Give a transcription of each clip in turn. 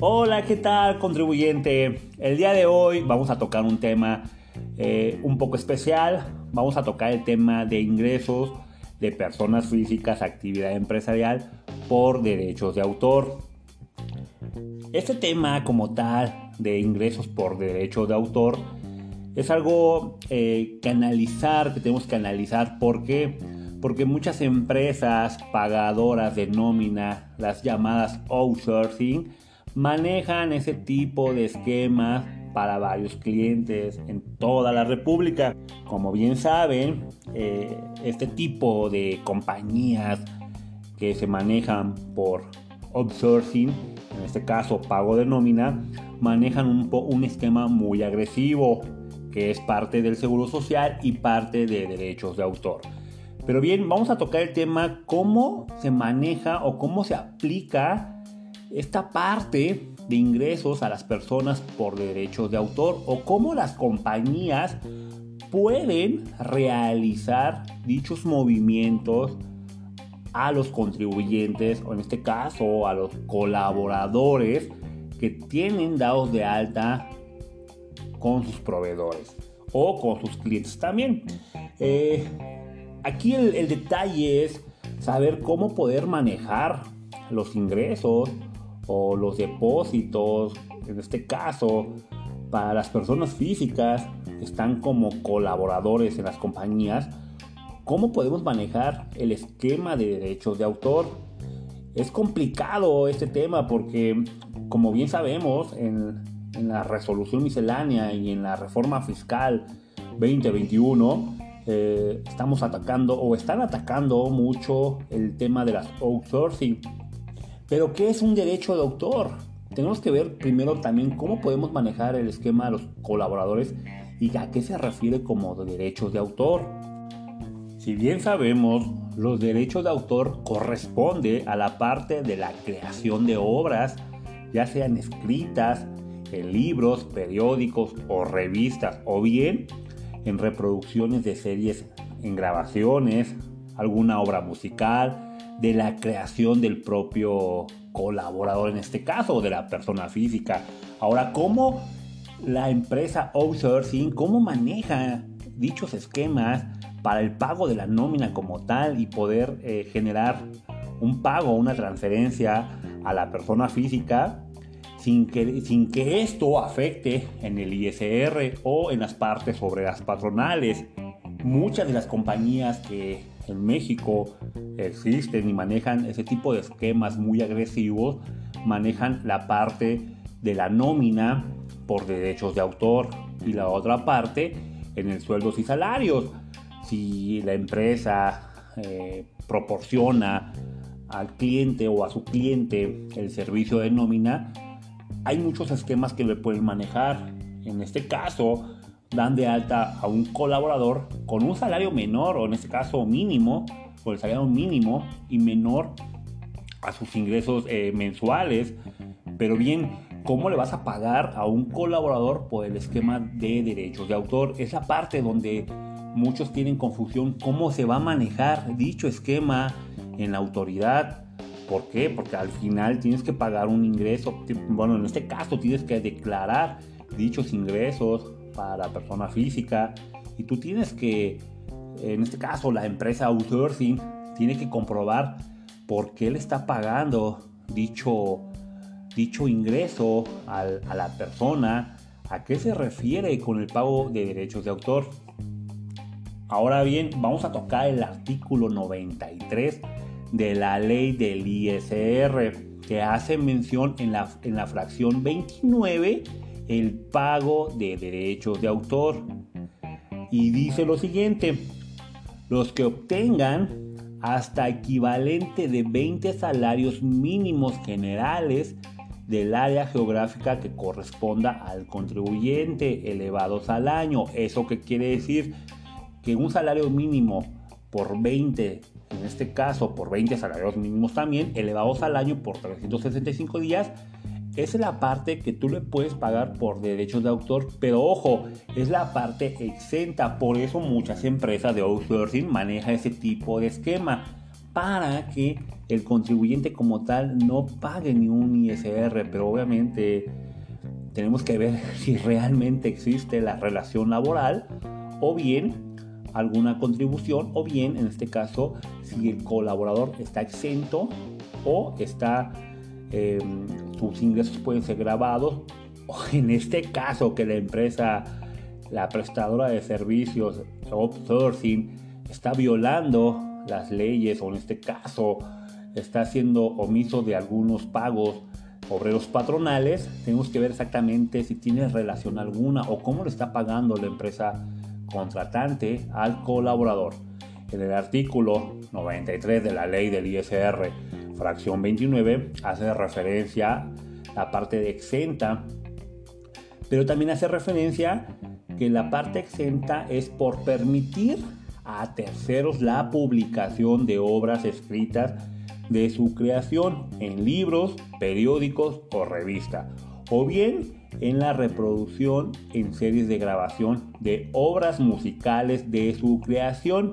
Hola, ¿qué tal contribuyente? El día de hoy vamos a tocar un tema eh, un poco especial. Vamos a tocar el tema de ingresos de personas físicas, actividad empresarial por derechos de autor. Este tema como tal de ingresos por derechos de autor es algo eh, que analizar, que tenemos que analizar porque porque muchas empresas pagadoras de nómina, las llamadas outsourcing, manejan ese tipo de esquemas para varios clientes en toda la República. Como bien saben, eh, este tipo de compañías que se manejan por outsourcing, en este caso pago de nómina, manejan un, un esquema muy agresivo, que es parte del seguro social y parte de derechos de autor. Pero bien, vamos a tocar el tema cómo se maneja o cómo se aplica esta parte de ingresos a las personas por derechos de autor o cómo las compañías pueden realizar dichos movimientos a los contribuyentes o en este caso a los colaboradores que tienen dados de alta con sus proveedores o con sus clientes también. Eh, Aquí el, detalle es saber cómo poder manejar los ingresos o los depósitos, en este caso, para las personas físicas que están como colaboradores en las compañías, cómo podemos manejar el esquema de derechos de autor. Es complicado este tema porque, como bien sabemos, en, en la resolución miscelánea y en la reforma fiscal 2021, eh, estamos atacando o están atacando mucho el tema de las outsourcing. Pero ¿qué es un derecho de autor? Tenemos que ver primero también cómo podemos manejar el esquema de los colaboradores y a qué se refiere como derechos de autor. Si bien sabemos, los derechos de autor corresponde a la parte de la creación de obras, ya sean escritas, en libros, periódicos o revistas, o bien en reproducciones de series, en grabaciones, alguna obra musical, de la creación del propio colaborador en este caso, de la persona física. Ahora, ¿cómo la empresa outsourcing, cómo maneja dichos esquemas para el pago de la nómina como tal y poder eh, generar un pago, una transferencia a la persona física sin que, sin que esto afecte en el ISR o en las partes obreras patronales. Muchas de las compañías que en México existen y manejan ese tipo de esquemas muy agresivos, manejan la parte de la nómina por derechos de autor y la otra parte en el sueldos y salarios. Si la empresa eh, proporciona al cliente o a su cliente el servicio de nómina, hay muchos esquemas que le pueden manejar. En este caso, dan de alta a un colaborador con un salario menor, o en este caso mínimo, o el salario mínimo y menor a sus ingresos eh, mensuales. Pero bien, ¿cómo le vas a pagar a un colaborador por el esquema de derechos de autor? Es la parte donde muchos tienen confusión, cómo se va a manejar dicho esquema en la autoridad ¿Por qué? Porque al final tienes que pagar un ingreso. Bueno, en este caso tienes que declarar dichos ingresos para persona física y tú tienes que, en este caso, la empresa outsourcing tiene que comprobar por qué le está pagando dicho, dicho ingreso a la persona, a qué se refiere con el pago de derechos de autor. Ahora bien, vamos a tocar el artículo 93 de la ley del ISR, que hace mención en la, en la fracción 29 el pago de derechos de autor. Y dice lo siguiente, los que obtengan hasta equivalente de 20 salarios mínimos generales del área geográfica que corresponda al contribuyente elevados al año. ¿Eso qué quiere decir? Que un salario mínimo por 20 en este caso por 20 salarios mínimos también, elevados al año por 365 días, es la parte que tú le puedes pagar por derechos de autor, pero ojo, es la parte exenta, por eso muchas empresas de outsourcing manejan ese tipo de esquema. para que el contribuyente como tal no pague ni un ISR, pero obviamente tenemos que ver si realmente existe la relación laboral o bien alguna contribución o bien en este caso si el colaborador está exento o está em, sus ingresos pueden ser grabados o en este caso que la empresa la prestadora de servicios outsourcing está violando las leyes o en este caso está haciendo omiso de algunos pagos obreros patronales, tenemos que ver exactamente si tiene relación alguna o cómo le está pagando la empresa contratante al colaborador. En el artículo 93 de la ley del ISR, fracción 29, hace referencia a la parte de exenta, pero también hace referencia que la parte exenta es por permitir a terceros la publicación de obras escritas de su creación en libros, periódicos o revista, o bien en la reproducción en series de grabación de obras musicales de su creación,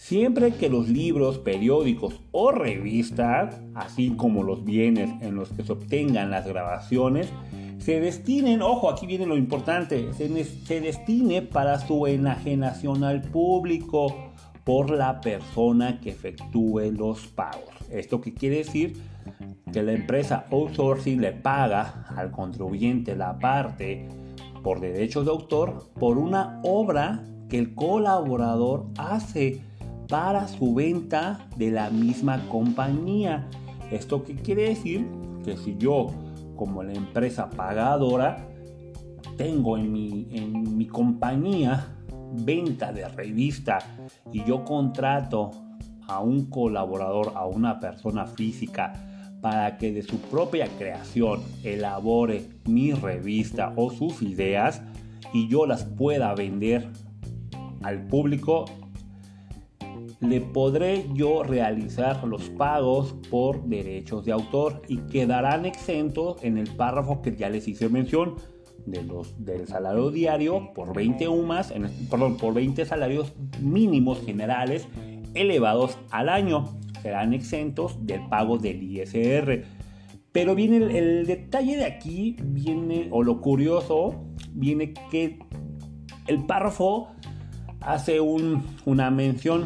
siempre que los libros, periódicos o revistas, así como los bienes en los que se obtengan las grabaciones, se destinen, ojo, aquí viene lo importante, se, se destine para su enajenación al público por la persona que efectúe los pagos. ¿Esto qué quiere decir? Que la empresa outsourcing le paga al contribuyente la parte por derechos de autor por una obra que el colaborador hace para su venta de la misma compañía. ¿Esto qué quiere decir? Que si yo como la empresa pagadora, tengo en mi, en mi compañía venta de revista y yo contrato a un colaborador, a una persona física, para que de su propia creación elabore mi revista o sus ideas y yo las pueda vender al público le podré yo realizar los pagos por derechos de autor y quedarán exentos en el párrafo que ya les hice mención de los, del salario diario por 20 UMAS, en, perdón, por 20 salarios mínimos generales elevados al año. Serán exentos del pago del ISR. Pero viene el, detalle de aquí, viene, o lo curioso, viene que el párrafo hace una mención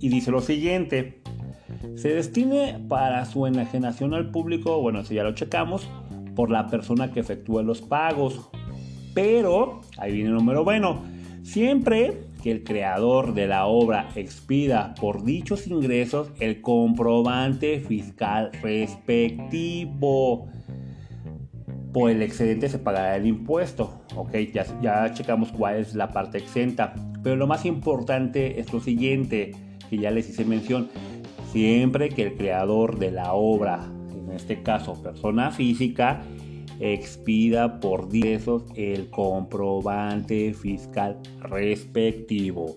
y dice lo siguiente. Se destine para su enajenación al público, bueno, si ya lo checamos, por la persona que efectúe los pagos. Pero, ahí viene el número bueno, siempre que el creador de la obra expida por dichos ingresos el comprobante fiscal respectivo. Por el excedente se pagará el impuesto. Ok, ya, ya checamos cuál es la parte exenta. Pero lo más importante es lo siguiente que ya les hice mención, siempre que el creador de la obra, en este caso persona física, expida por diezos el comprobante fiscal respectivo.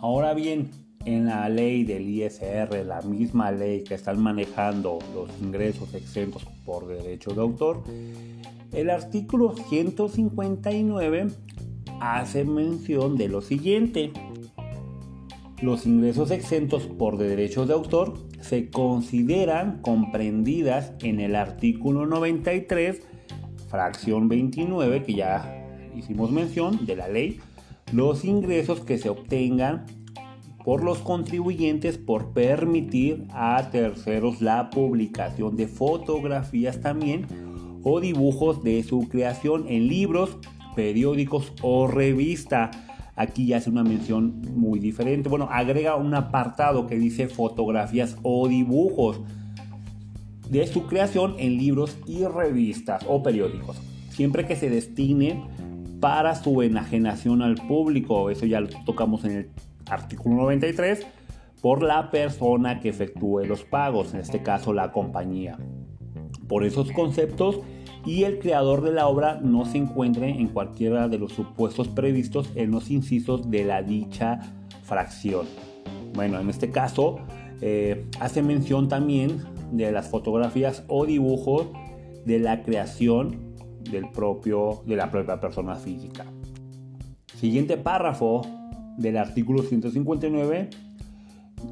Ahora bien, en la ley del ISR, la misma ley que están manejando los ingresos exentos por derecho de autor, el artículo 159 hace mención de lo siguiente. Los ingresos exentos por derechos de autor se consideran comprendidas en el artículo 93, fracción 29, que ya hicimos mención de la ley, los ingresos que se obtengan por los contribuyentes por permitir a terceros la publicación de fotografías también o dibujos de su creación en libros, periódicos o revista Aquí ya hace una mención muy diferente. Bueno, agrega un apartado que dice fotografías o dibujos de su creación en libros y revistas o periódicos. Siempre que se destine para su enajenación al público. Eso ya lo tocamos en el artículo 93 por la persona que efectúe los pagos, en este caso la compañía. Por esos conceptos y el creador de la obra no se encuentre en cualquiera de los supuestos previstos en los incisos de la dicha fracción. Bueno, en este caso eh, hace mención también de las fotografías o dibujos de la creación del propio, de la propia persona física. Siguiente párrafo del artículo 159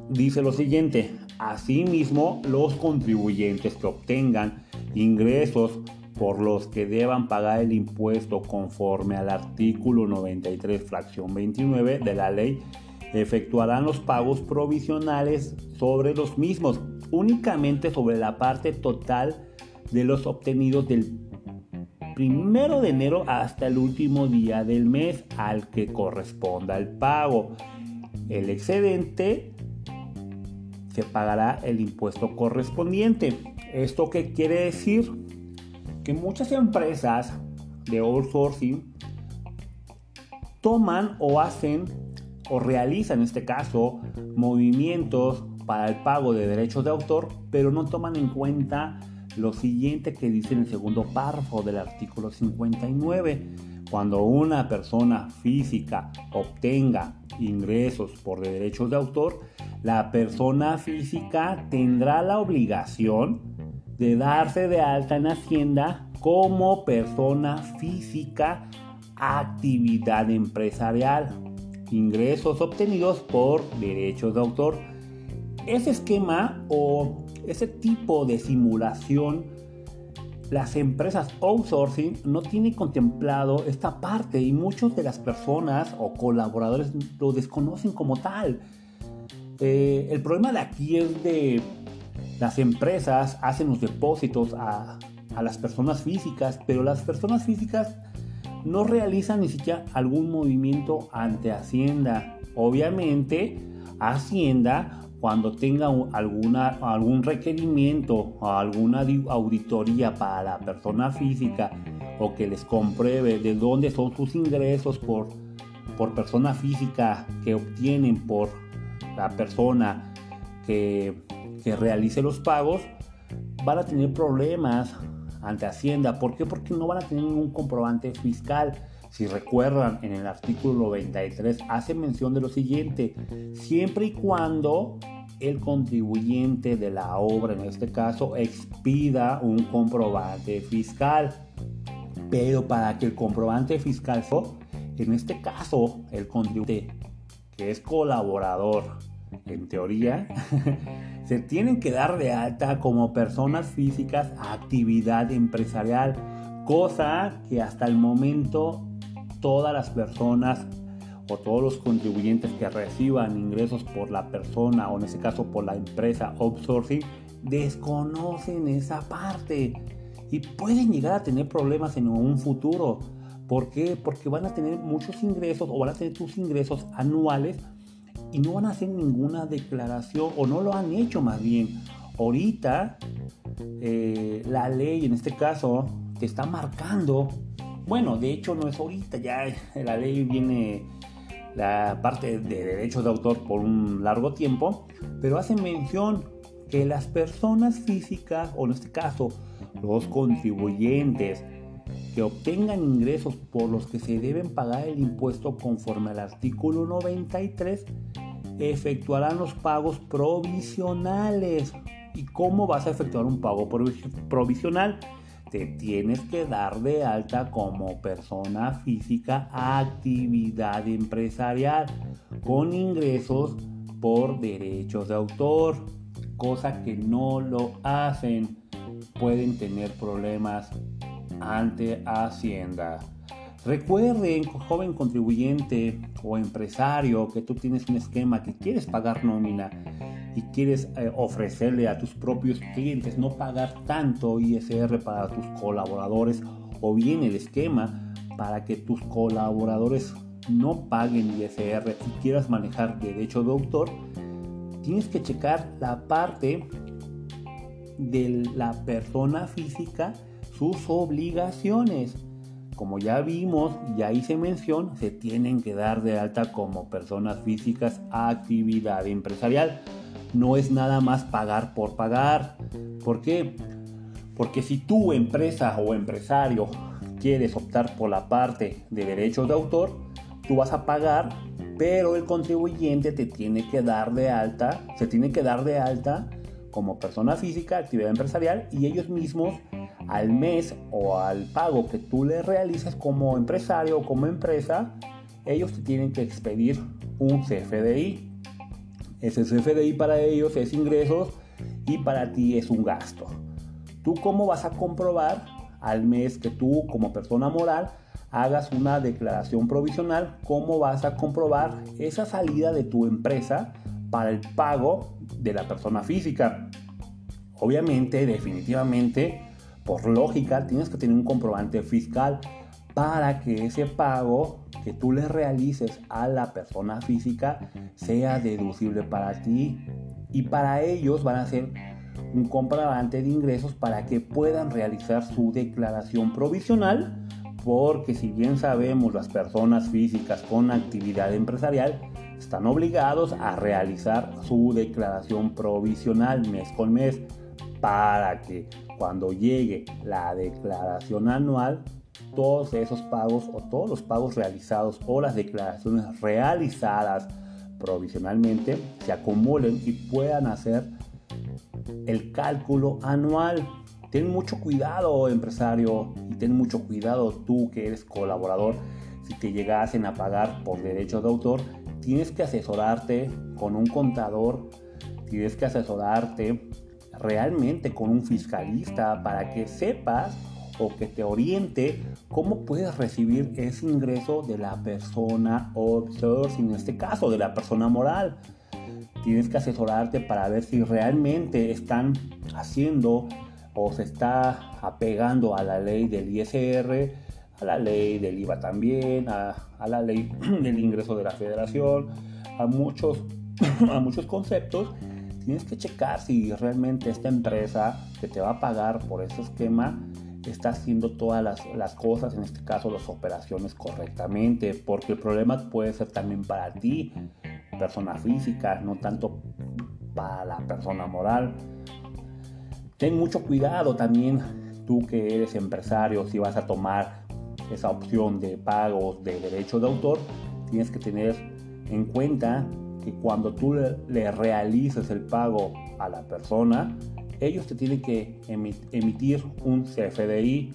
dice lo siguiente, asimismo los contribuyentes que obtengan ingresos por los que deban pagar el impuesto conforme al artículo 93, fracción 29 de la ley, efectuarán los pagos provisionales sobre los mismos, únicamente sobre la parte total de los obtenidos del primero de enero hasta el último día del mes al que corresponda el pago. El excedente se pagará el impuesto correspondiente. ¿Esto qué quiere decir? Que muchas empresas de outsourcing toman o hacen o realizan en este caso movimientos para el pago de derechos de autor, pero no toman en cuenta lo siguiente que dice en el segundo párrafo del artículo 59. Cuando una persona física obtenga ingresos por derechos de autor, la persona física tendrá la obligación de darse de alta en Hacienda como persona física actividad empresarial, ingresos obtenidos por derechos de autor. Ese esquema o ese tipo de simulación, las empresas outsourcing no tienen contemplado esta parte y muchas de las personas o colaboradores lo desconocen como tal. Eh, el problema de aquí es de las empresas hacen los depósitos a, a las personas físicas, pero las personas físicas no realizan ni siquiera algún movimiento ante Hacienda. Obviamente, Hacienda cuando tenga alguna, algún requerimiento o alguna auditoría para la persona física o que les compruebe de dónde son sus ingresos por, por persona física que obtienen por la persona que, que realice los pagos, van a tener problemas ante Hacienda. ¿Por qué? Porque no van a tener ningún comprobante fiscal. Si recuerdan, en el artículo 93 hace mención de lo siguiente, siempre y cuando el contribuyente de la obra, en este caso, expida un comprobante fiscal. Pero para que el comprobante fiscal, en este caso, el contribuyente que es colaborador, en teoría, se tienen que dar de alta como personas físicas a actividad empresarial, cosa que hasta el momento todas las personas o todos los contribuyentes que reciban ingresos por la persona o en este caso por la empresa outsourcing desconocen esa parte y pueden llegar a tener problemas en un futuro. ¿Por qué? Porque van a tener muchos ingresos o van a tener tus ingresos anuales y no van a hacer ninguna declaración o no lo han hecho más bien. Ahorita eh, la ley en este caso te está marcando bueno, de hecho no es ahorita, ya la ley viene la parte de derechos de autor por un largo tiempo, pero hace mención que las personas físicas, o en este caso los contribuyentes, que obtengan ingresos por los que se deben pagar el impuesto conforme al artículo 93, efectuarán los pagos provisionales. ¿Y cómo vas a efectuar un pago provisional? te tienes que dar de alta como persona física actividad empresarial con ingresos por derechos de autor, cosa que no lo hacen. Pueden tener problemas ante Hacienda. Recuerden, joven contribuyente o empresario, que tú tienes un esquema que quieres pagar nómina y quieres eh, ofrecerle a tus propios clientes no pagar tanto ISR para tus colaboradores o bien el esquema para que tus colaboradores no paguen ISR y quieras manejar derecho de autor, tienes que checar la parte de la persona física, sus obligaciones. Como ya vimos, ya hice mención, se tienen que dar de alta como personas físicas a actividad empresarial no es nada más pagar por pagar. ¿Por qué? Porque si tú, empresa o empresario, quieres optar por la parte de derechos de autor, tú vas a pagar, pero el contribuyente te tiene que dar de alta, se tiene que dar de alta como persona física, actividad empresarial, y ellos mismos al mes o al pago que tú le realizas como empresario o como empresa, ellos te tienen que expedir un CFDI Ese CFDI para ellos es ingresos y para ti es un gasto. ¿Tú cómo vas a comprobar al mes que tú como persona moral hagas una declaración provisional? ¿Cómo vas a comprobar esa salida de tu empresa para el pago de la persona física? Obviamente, definitivamente, por lógica, tienes que tener un comprobante fiscal para que ese pago que tú le realices a la persona física sea deducible para ti. Y para ellos van a ser un comprobante de ingresos para que puedan realizar su declaración provisional porque si bien sabemos las personas físicas con actividad empresarial están obligados a realizar su declaración provisional mes con mes para que cuando llegue la declaración anual todos esos pagos o todos los pagos realizados o las declaraciones realizadas provisionalmente se acumulen y puedan hacer el cálculo anual. Ten mucho cuidado empresario y ten mucho cuidado tú que eres colaborador. Si te llegasen a pagar por derechos de autor, tienes que asesorarte con un contador, tienes que asesorarte realmente con un fiscalista para que sepas o que te oriente cómo puedes recibir ese ingreso de la persona outsourcing, en este caso de la persona moral. Tienes que asesorarte para ver si realmente están haciendo o se está apegando a la ley del ISR, a la ley del IVA también, a, a la ley del ingreso de la federación, a muchos, a muchos conceptos. Tienes que checar si realmente esta empresa que te va a pagar por ese esquema está haciendo todas las, cosas, en este caso las operaciones correctamente, porque el problema puede ser también para ti, persona física, no tanto para la persona moral. Ten mucho cuidado también tú que eres empresario, si vas a tomar esa opción de pagos de derecho de autor, tienes que tener en cuenta que cuando tú le realices el pago a la persona, ellos te tienen que emitir un CFDI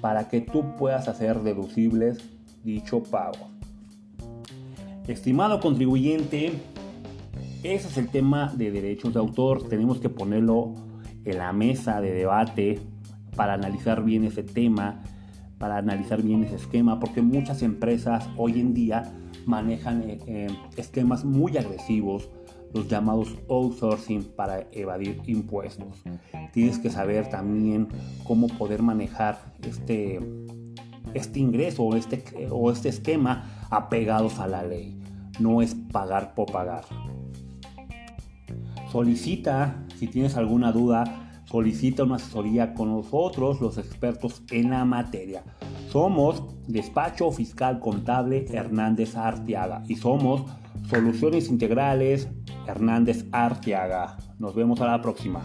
para que tú puedas hacer deducibles dicho pago. Estimado contribuyente, ese es el tema de derechos de autor. Tenemos que ponerlo en la mesa de debate para analizar bien ese tema, para analizar bien ese esquema, porque muchas empresas hoy en día manejan eh, eh, esquemas muy agresivos los llamados outsourcing para evadir impuestos. Tienes que saber también cómo poder manejar este, este ingreso o este, o este esquema apegados a la ley. No es pagar por pagar. Solicita, si tienes alguna duda, solicita una asesoría con nosotros, los expertos en la materia. Somos Despacho Fiscal Contable Hernández Arteaga y somos Soluciones Integrales Hernández Arteaga. Nos vemos a la próxima.